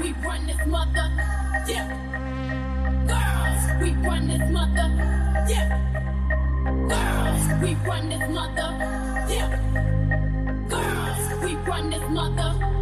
we run this mother. Yeah. Girls, we run this mother. Yeah. Girls, we run this mother. Yeah. Girls, we run this mother.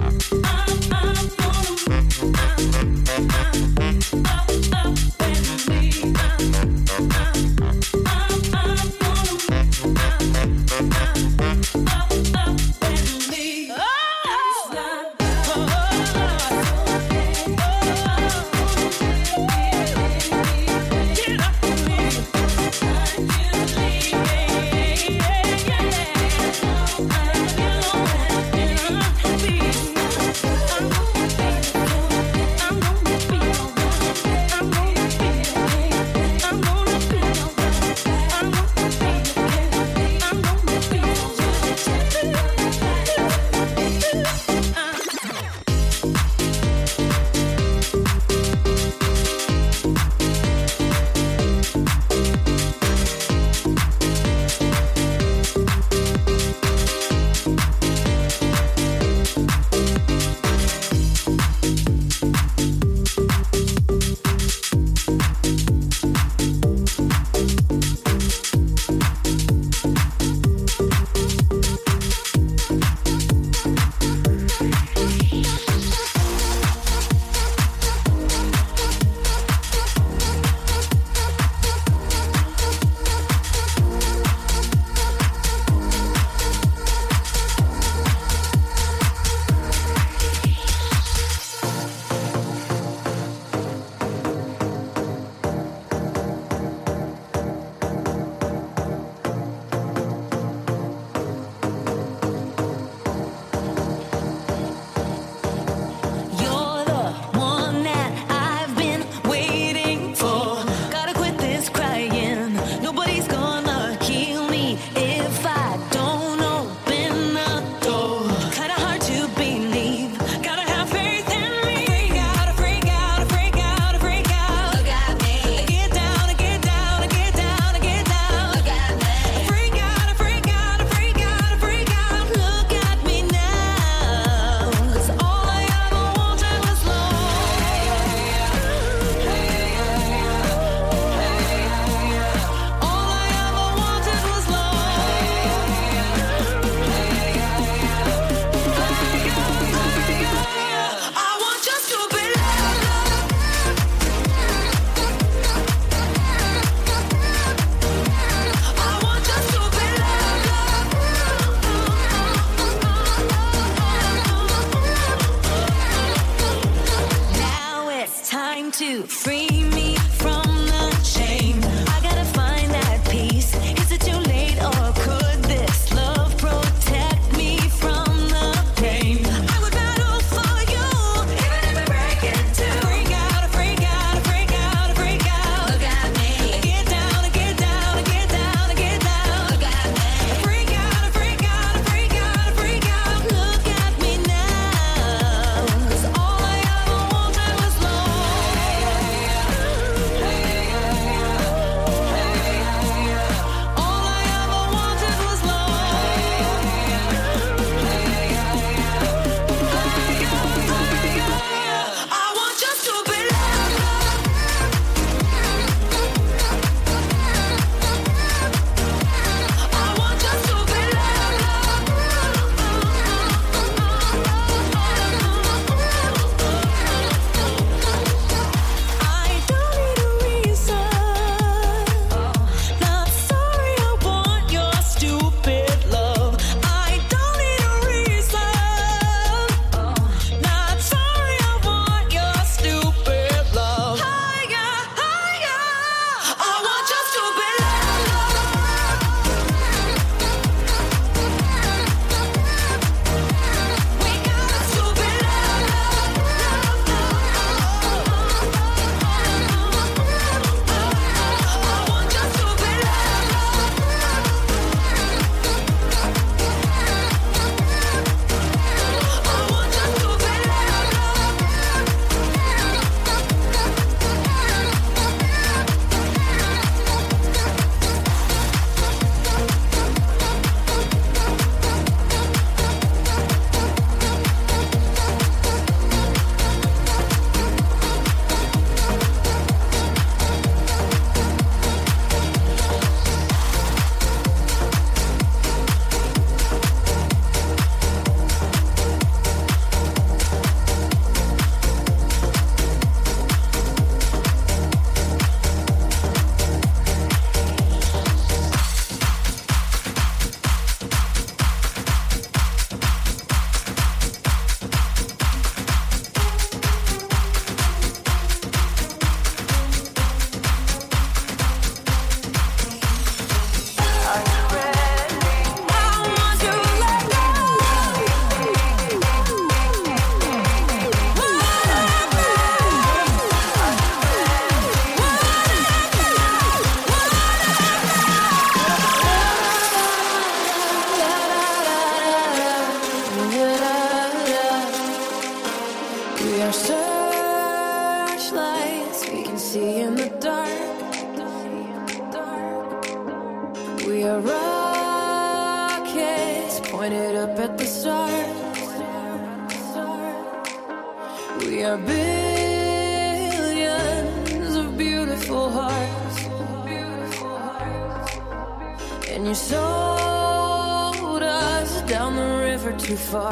And you sold us down the river too far.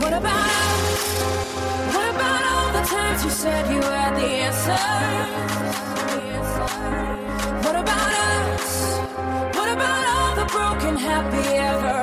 What about? What about all the times you said you had the answer? What about us? What about all the broken, happy ever?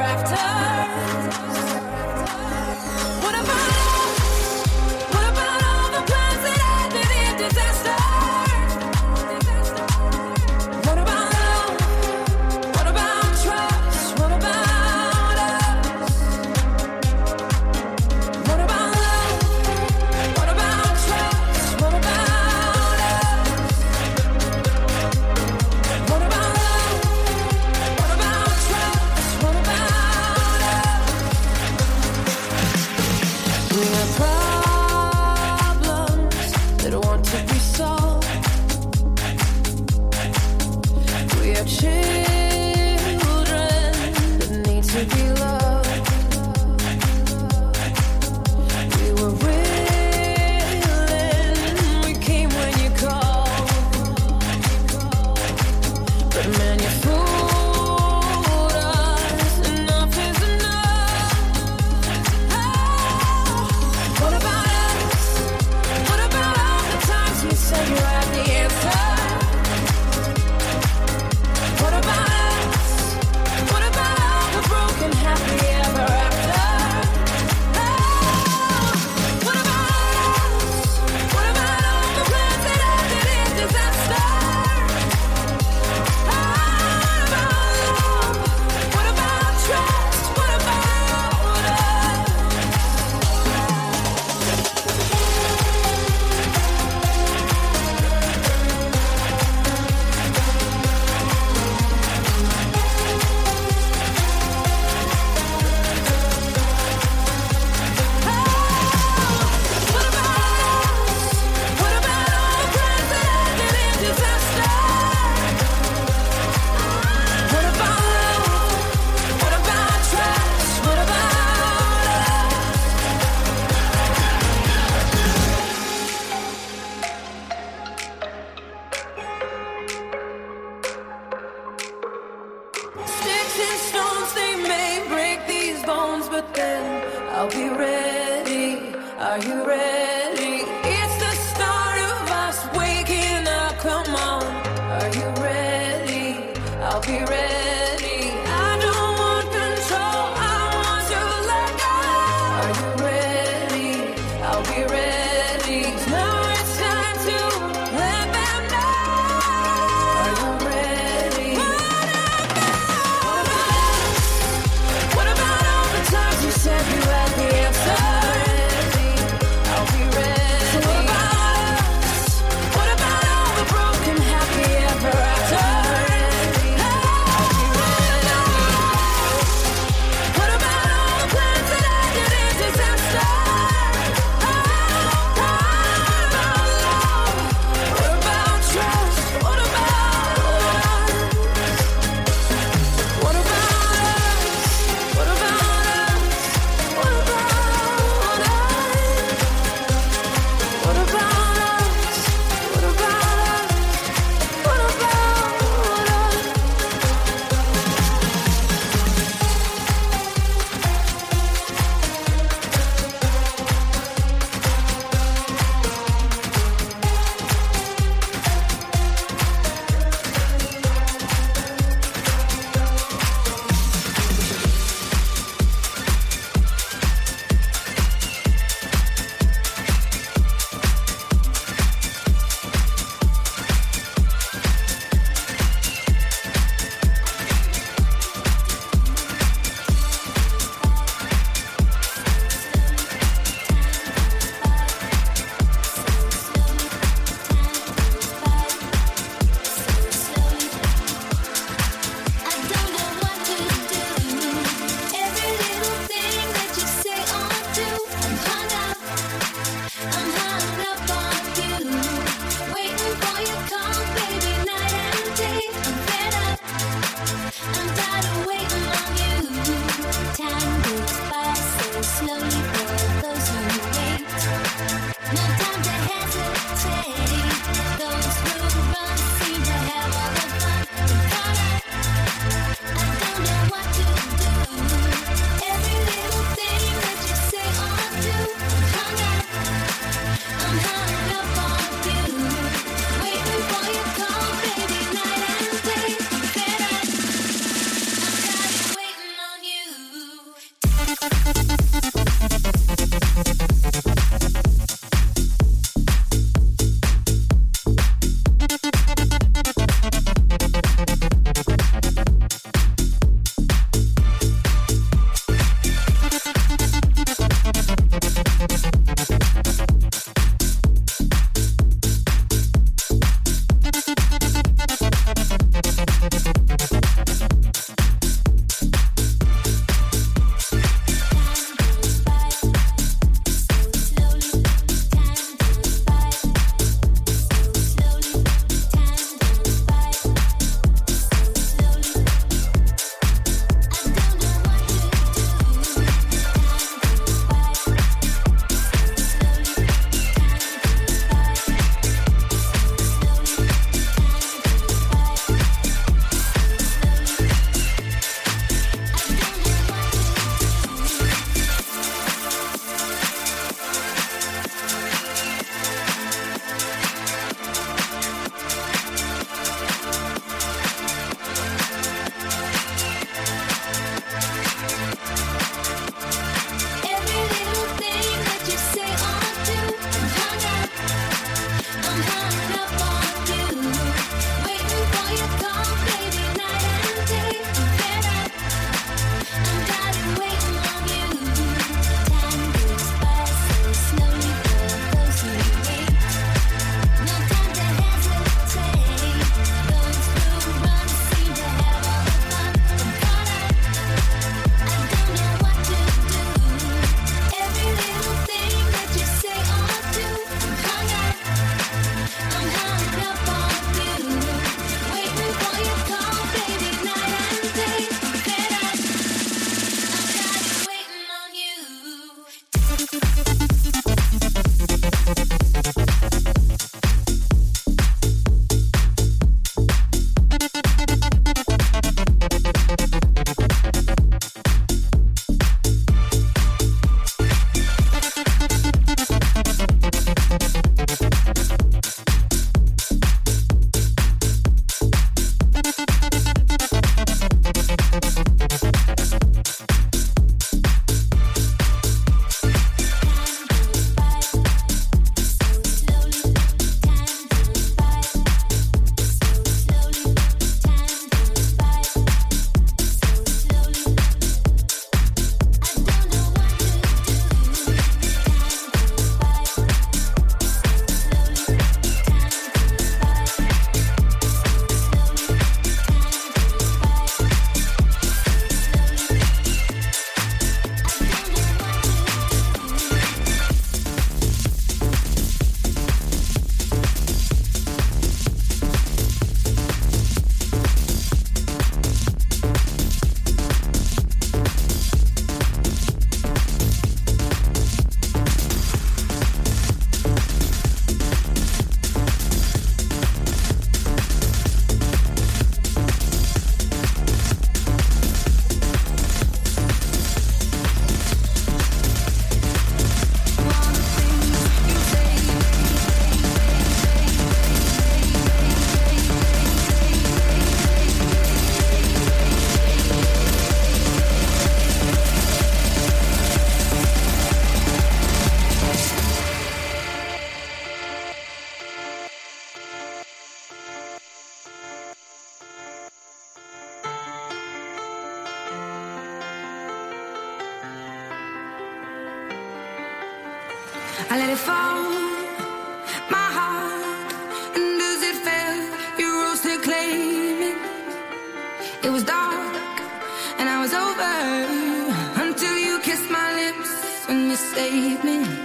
Fall